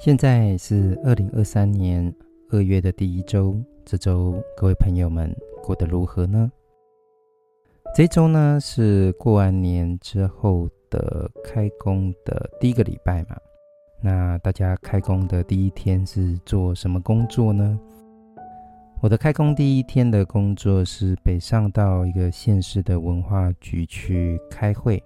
现在是二零二三年二月的第一周，这周各位朋友们过得如何呢？这周呢是过完年之后的开工的第一个礼拜嘛，那大家开工的第一天是做什么工作呢？我的开工第一天的工作是北上到一个县市的文化局去开会。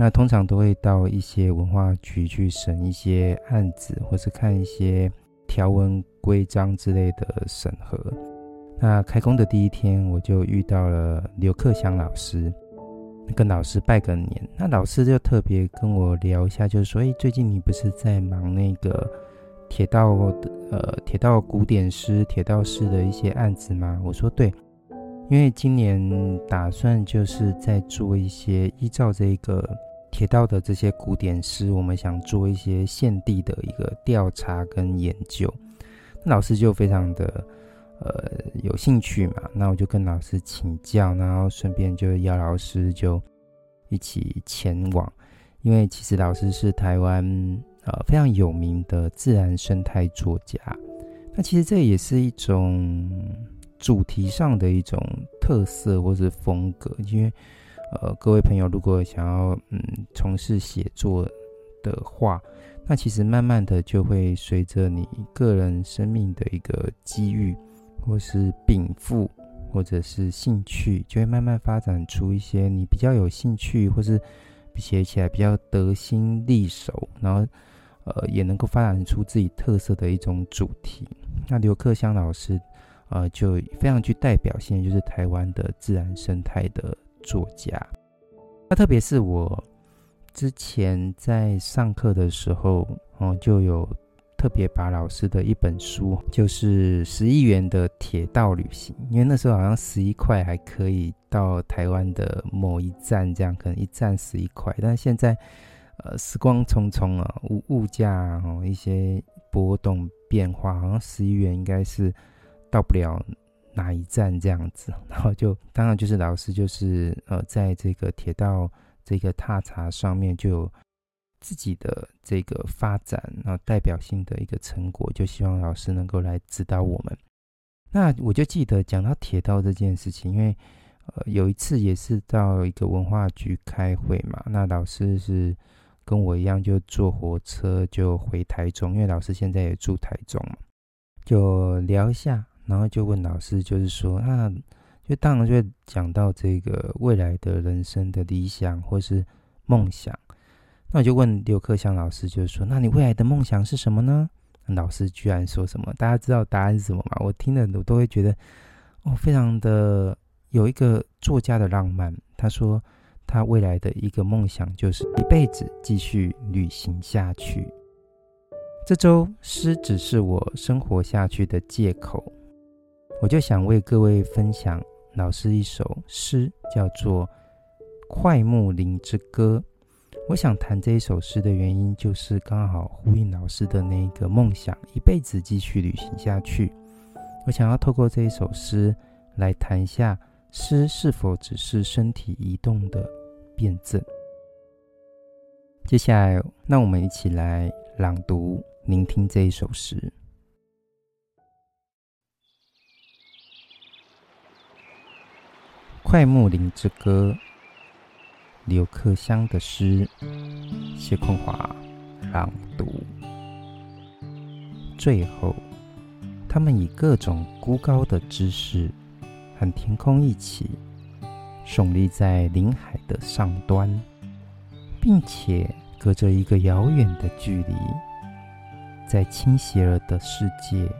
那通常都会到一些文化局去审一些案子，或是看一些条文规章之类的审核。那开工的第一天，我就遇到了刘克祥老师，跟老师拜个年。那老师就特别跟我聊一下，就是说，哎，最近你不是在忙那个铁道的呃铁道古典师、铁道师的一些案子吗？我说对。因为今年打算就是在做一些依照这个铁道的这些古典诗，我们想做一些现地的一个调查跟研究。老师就非常的呃有兴趣嘛，那我就跟老师请教，然后顺便就邀老师就一起前往。因为其实老师是台湾呃非常有名的自然生态作家，那其实这也是一种。主题上的一种特色或是风格，因为呃，各位朋友如果想要嗯从事写作的话，那其实慢慢的就会随着你个人生命的一个机遇，或是禀赋，或者是兴趣，就会慢慢发展出一些你比较有兴趣，或是写起来比较得心应手，然后呃也能够发展出自己特色的一种主题。那刘克襄老师。呃，就非常具代表性，就是台湾的自然生态的作家。那特别是我之前在上课的时候，哦，就有特别把老师的一本书，就是十亿元的铁道旅行，因为那时候好像十一块还可以到台湾的某一站，这样可能一站十一块。但现在，呃，时光匆匆啊，物物价哦一些波动变化，好像十一元应该是。到不了哪一站这样子，然后就当然就是老师就是呃，在这个铁道这个踏查上面就有自己的这个发展，然后代表性的一个成果，就希望老师能够来指导我们。那我就记得讲到铁道这件事情，因为呃有一次也是到一个文化局开会嘛，那老师是跟我一样就坐火车就回台中，因为老师现在也住台中嘛，就聊一下。然后就问老师，就是说，那就当然就讲到这个未来的人生的理想或是梦想。那我就问刘克襄老师，就是说，那你未来的梦想是什么呢？老师居然说什么？大家知道答案是什么吗？我听了我都会觉得，哦，非常的有一个作家的浪漫。他说，他未来的一个梦想就是一辈子继续旅行下去。这周诗只是我生活下去的借口。我就想为各位分享老师一首诗，叫做《快木林之歌》。我想谈这一首诗的原因，就是刚好呼应老师的那个梦想，一辈子继续旅行下去。我想要透过这一首诗来谈一下，诗是否只是身体移动的辩证。接下来，让我们一起来朗读、聆听这一首诗。《快木林之歌》，刘克襄的诗，谢坤华朗读。最后，他们以各种孤高的姿势，和天空一起，耸立在林海的上端，并且隔着一个遥远的距离，在倾斜了的世界，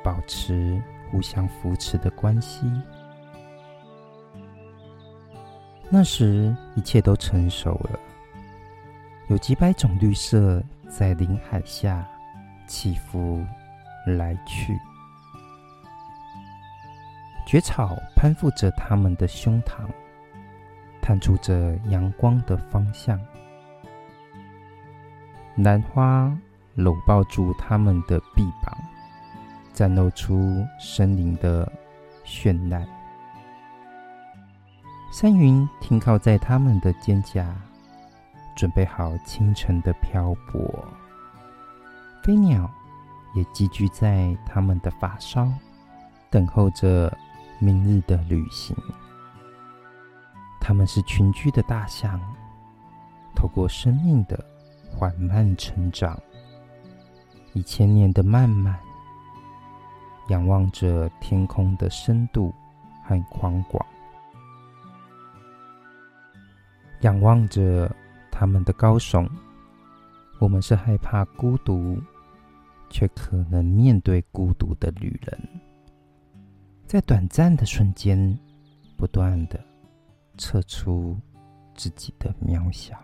保持互相扶持的关系。那时，一切都成熟了，有几百种绿色在林海下起伏来去，蕨草攀附着他们的胸膛，探出着阳光的方向；兰花搂抱住他们的臂膀，展露出森林的绚烂。山云停靠在他们的肩胛，准备好清晨的漂泊。飞鸟也寄居在他们的发梢，等候着明日的旅行。他们是群居的大象，透过生命的缓慢成长，一千年的漫漫，仰望着天空的深度和宽广，仰望着他们的高耸。我们是害怕孤独，却可能面对孤独的旅人，在短暂的瞬间，不断的测出自己的渺小。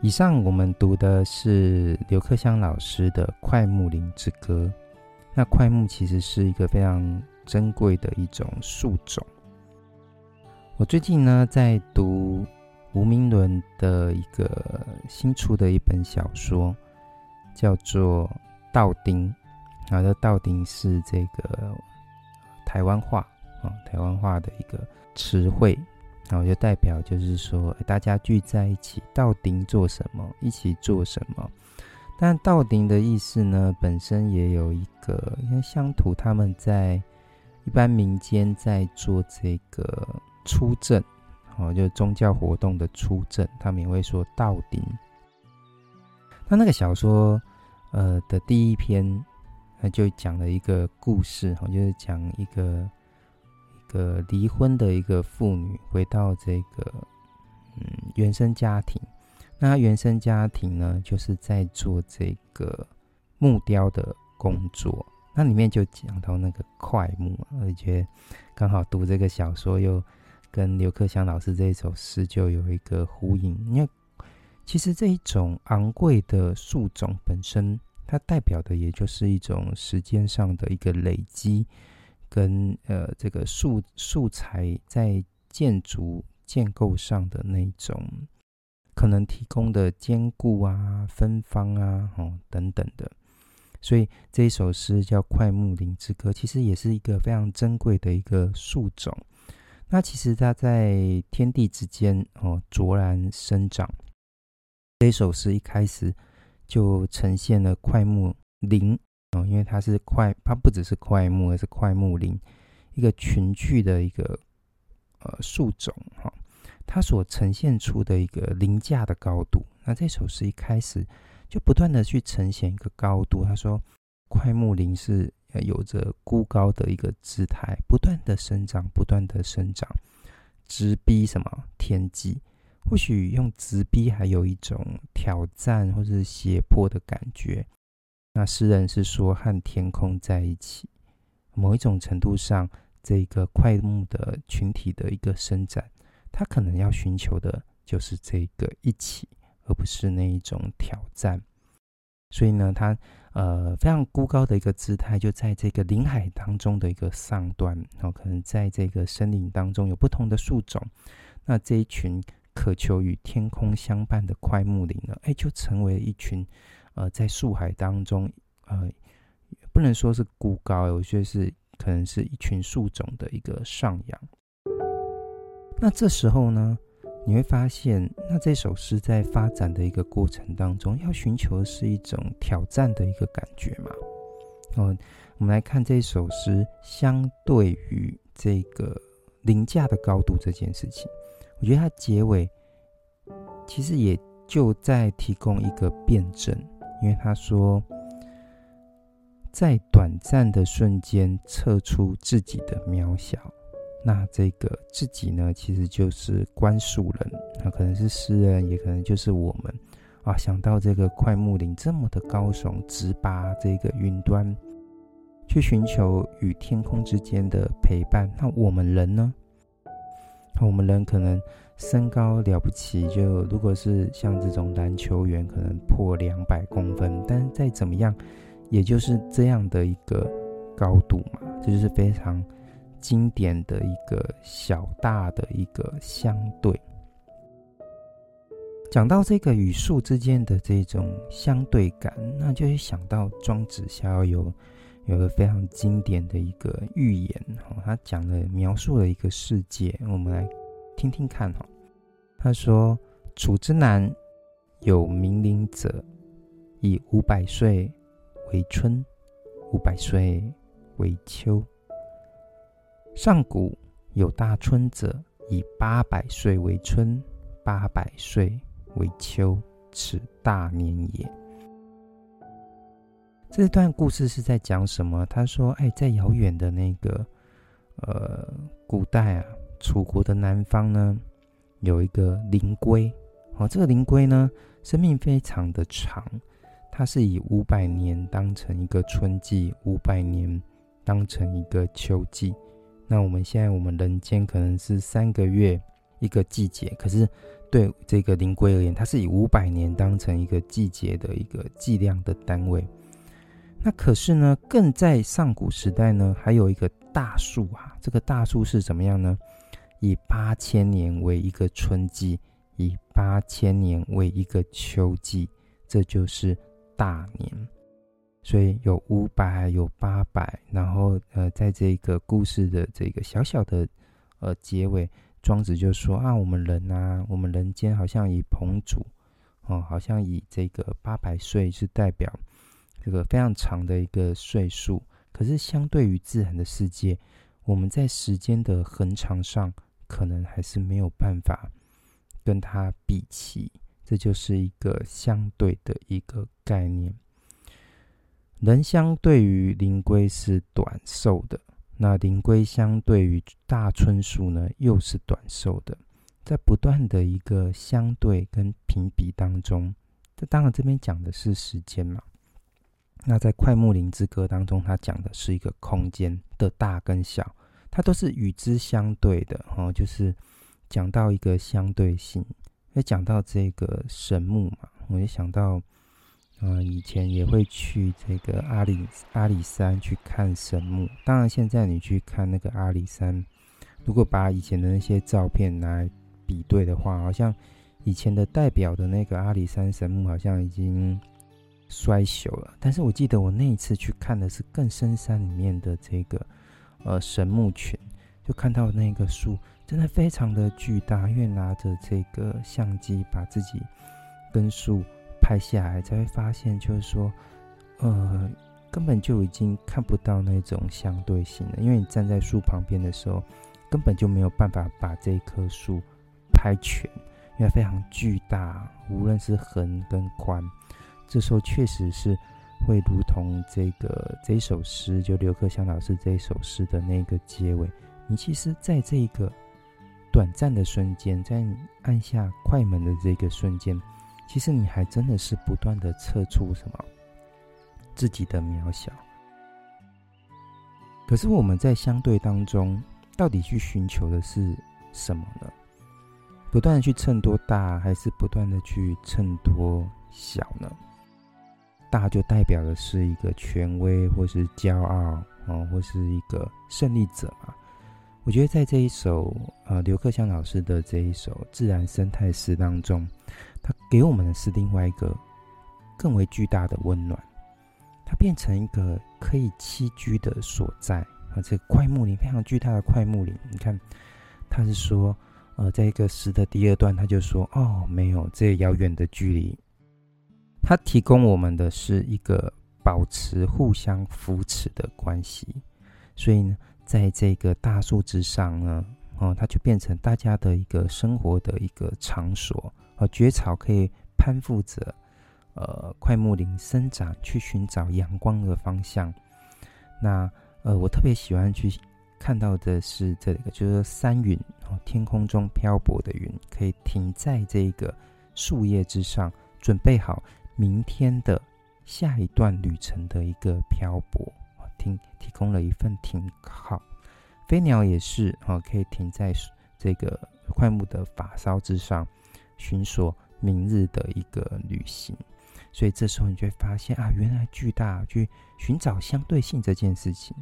以上我们读的是刘克襄老师的《快木林之歌》。那桧木其实是一个非常珍贵的一种树种。我最近呢在读吴明伦的一个新出的一本小说，叫做《道丁》。好的，道丁是这个台湾话啊，台湾话的一个词汇，然后就代表就是说大家聚在一起，稻丁做什么？一起做什么？但道丁的意思呢，本身也有一个，因为乡土他们在一般民间在做这个。出阵，哦，就宗教活动的出阵，他们也会说道丁。那那个小说，呃的第一篇，他就讲了一个故事，哦，就是讲一个一个离婚的一个妇女回到这个嗯原生家庭，那他原生家庭呢，就是在做这个木雕的工作。那里面就讲到那个快木，我就觉得刚好读这个小说又。跟刘克襄老师这一首诗就有一个呼应，因为其实这一种昂贵的树种本身，它代表的也就是一种时间上的一个累积，跟呃这个素素材在建筑建构上的那种可能提供的坚固啊、芬芳啊、哦等等的，所以这一首诗叫《快木林之歌》，其实也是一个非常珍贵的一个树种。那其实它在天地之间哦，卓然生长。这首诗一开始就呈现了快木林哦，因为它是快，它不只是快木，而是快木林一个群聚的一个呃树种哈，它所呈现出的一个凌驾的高度。那这首诗一开始就不断的去呈现一个高度，他说快木林是。有着孤高的一个姿态，不断的生长，不断的生长，直逼什么天际？或许用直逼还有一种挑战或是胁迫的感觉。那诗人是说和天空在一起，某一种程度上，这个快木的群体的一个伸展，他可能要寻求的就是这个一起，而不是那一种挑战。所以呢，他。呃，非常孤高的一个姿态，就在这个林海当中的一个上端，然后可能在这个森林当中有不同的树种，那这一群渴求与天空相伴的快木林呢，哎，就成为一群呃，在树海当中，呃，不能说是孤高，我觉得是可能是一群树种的一个上扬。那这时候呢，你会发现，那这首诗在发展的一个过程当中，要寻求的是一种挑战的一个感觉嘛。哦，我们来看这首诗，相对于这个凌驾的高度这件事情，我觉得它结尾其实也就在提供一个辩证，因为他说，在短暂的瞬间测出自己的渺小。那这个自己呢，其实就是观树人，那可能是诗人，也可能就是我们啊。想到这个快木林这么的高耸，直拔这个云端，去寻求与天空之间的陪伴。那我们人呢？我们人可能身高了不起，就如果是像这种篮球员，可能破两百公分，但再怎么样，也就是这样的一个高度嘛，这就是非常。经典的一个小大的一个相对，讲到这个与树之间的这种相对感，那就会想到庄子逍遥游有个非常经典的一个寓言，哈，他讲了描述了一个世界，我们来听听看哈。他说：“楚之南有冥灵者，以五百岁为春，五百岁为秋。上古有大春者，以八百岁为春，八百岁为秋，此大年也。”这段故事是在讲什么？他说：“哎，在遥远的那个，呃，古代啊，楚国的南方呢，有一个灵龟。哦，这个灵龟呢，生命非常的长，它是以五百年当成一个春季，五百年当成一个秋季。那我们现在我们人间可能是三个月一个季节，可是对这个灵龟而言，它是以五百年当成一个季节的一个计量的单位。”那可是呢，更在上古时代呢，还有一个大数啊。这个大数是怎么样呢？以八千年为一个春季，以八千年为一个秋季，这就是大年。所以有五百，有八百，然后呃，在这个故事的这个小小的呃结尾，庄子就说啊，我们人啊，我们人间好像以彭祖哦，好像以这个八百岁是代表。这个非常长的一个岁数，可是相对于自然的世界，我们在时间的横长上，可能还是没有办法跟它比齐。这就是一个相对的一个概念。人相对于灵龟是短寿的，那灵龟相对于大椿树呢，又是短寿的。在不断的一个相对跟评比当中，这当然这边讲的是时间嘛。那在《快木林之歌》当中，它讲的是一个空间的大跟小，它都是与之相对的哦，就是讲到一个相对性。也讲到这个神木嘛，我就想到，呃，以前也会去这个阿里阿里山去看神木。当然，现在你去看那个阿里山，如果把以前的那些照片来比对的话，好像以前的代表的那个阿里山神木，好像已经。衰朽了，但是我记得我那一次去看的是更深山里面的这个呃神木群，就看到那个树真的非常的巨大，因为拿着这个相机把自己跟树拍下来，才会发现就是说，呃，根本就已经看不到那种相对性了，因为你站在树旁边的时候，根本就没有办法把这一棵树拍全，因为非常巨大，无论是横跟宽。这时候确实是会如同这个这首诗，就刘克襄老师这一首诗的那个结尾。你其实在这一个短暂的瞬间，在按下快门的这个瞬间，其实你还真的是不断的测出什么自己的渺小。可是我们在相对当中，到底去寻求的是什么呢？不断的去衬多大，还是不断的去衬托小呢？大就代表的是一个权威，或是骄傲，哦，或是一个胜利者嘛。我觉得在这一首呃刘克襄老师的这一首自然生态诗当中，他给我们的是另外一个更为巨大的温暖。它变成一个可以栖居的所在啊，这个快木林非常巨大的快木林。你看，他是说呃，在一个诗的第二段，他就说哦，没有这遥远的距离。它提供我们的是一个保持互相扶持的关系，所以呢，在这个大树之上呢，哦，它就变成大家的一个生活的一个场所。而蕨草可以攀附着，呃，快木林生长，去寻找阳光的方向。那呃，我特别喜欢去看到的是这个，就是山云哦，天空中漂泊的云，可以停在这个树叶之上，准备好。明天的下一段旅程的一个漂泊，提提供了一份停靠。飞鸟也是啊，可以停在这个快木的发梢之上，寻索明日的一个旅行。所以这时候你就会发现啊，原来巨大去寻找相对性这件事情，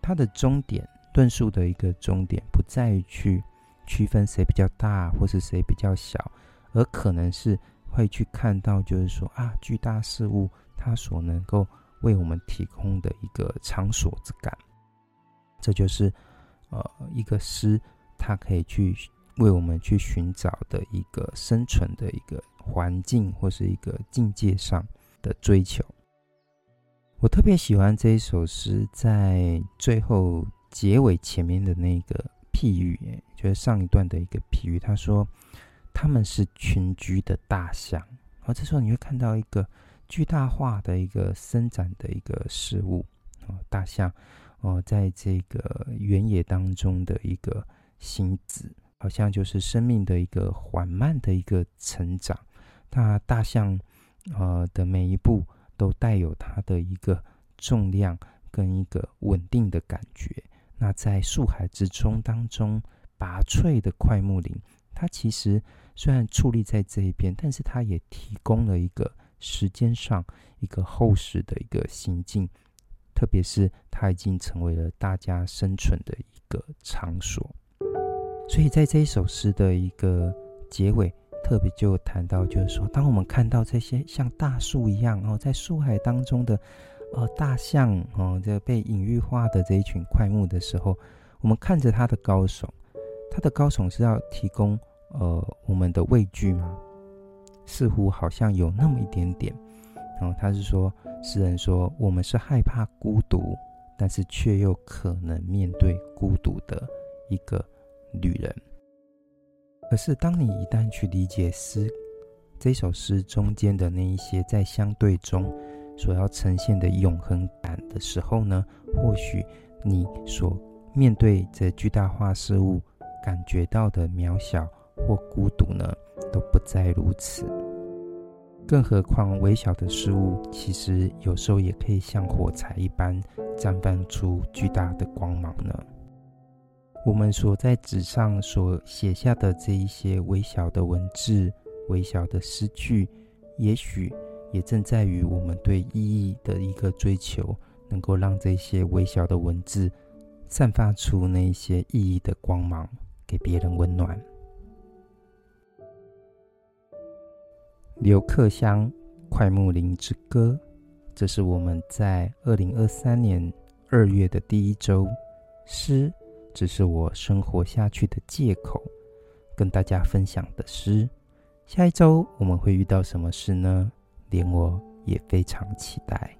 它的终点论述的一个终点，不在于去区分谁比较大或是谁比较小，而可能是。会去看到，就是说啊，巨大事物它所能够为我们提供的一个场所之感，这就是呃一个诗，它可以去为我们去寻找的一个生存的一个环境，或是一个境界上的追求。我特别喜欢这一首诗，在最后结尾前面的那个譬喻，就是上一段的一个譬喻。他说他们是群居的大象，而这时候你会看到一个巨大化的一个伸展的一个事物，大象哦，在这个原野当中的一个行子，好像就是生命的一个缓慢的一个成长。那大象呃的每一步。都带有它的一个重量跟一个稳定的感觉。那在树海之中当中，拔萃的快木林，它其实虽然矗立在这一边，但是它也提供了一个时间上一个厚实的一个行径。特别是它已经成为了大家生存的一个场所。所以在这一首诗的一个结尾。特别就谈到，就是说，当我们看到这些像大树一样哦，在树海当中的呃大象哦，这被隐喻化的这一群块木的时候，我们看着它的高耸，它的高耸是要提供呃我们的畏惧吗？似乎好像有那么一点点。然后他是说，诗人说，我们是害怕孤独，但是却又可能面对孤独的一个旅人。可是，当你一旦去理解诗这首诗中间的那一些在相对中所要呈现的永恒感的时候呢，或许你所面对这巨大化事物感觉到的渺小或孤独呢，都不再如此。更何况，微小的事物其实有时候也可以像火柴一般绽放出巨大的光芒呢。我们所在纸上所写下的这一些微小的文字、微小的诗句，也许也正在于我们对意义的一个追求，能够让这些微小的文字散发出那些意义的光芒，给别人温暖。刘克襄《快木林之歌》，这是我们在二零二三年二月的第一周诗。只是我生活下去的借口，跟大家分享的诗。下一周我们会遇到什么事呢？连我也非常期待。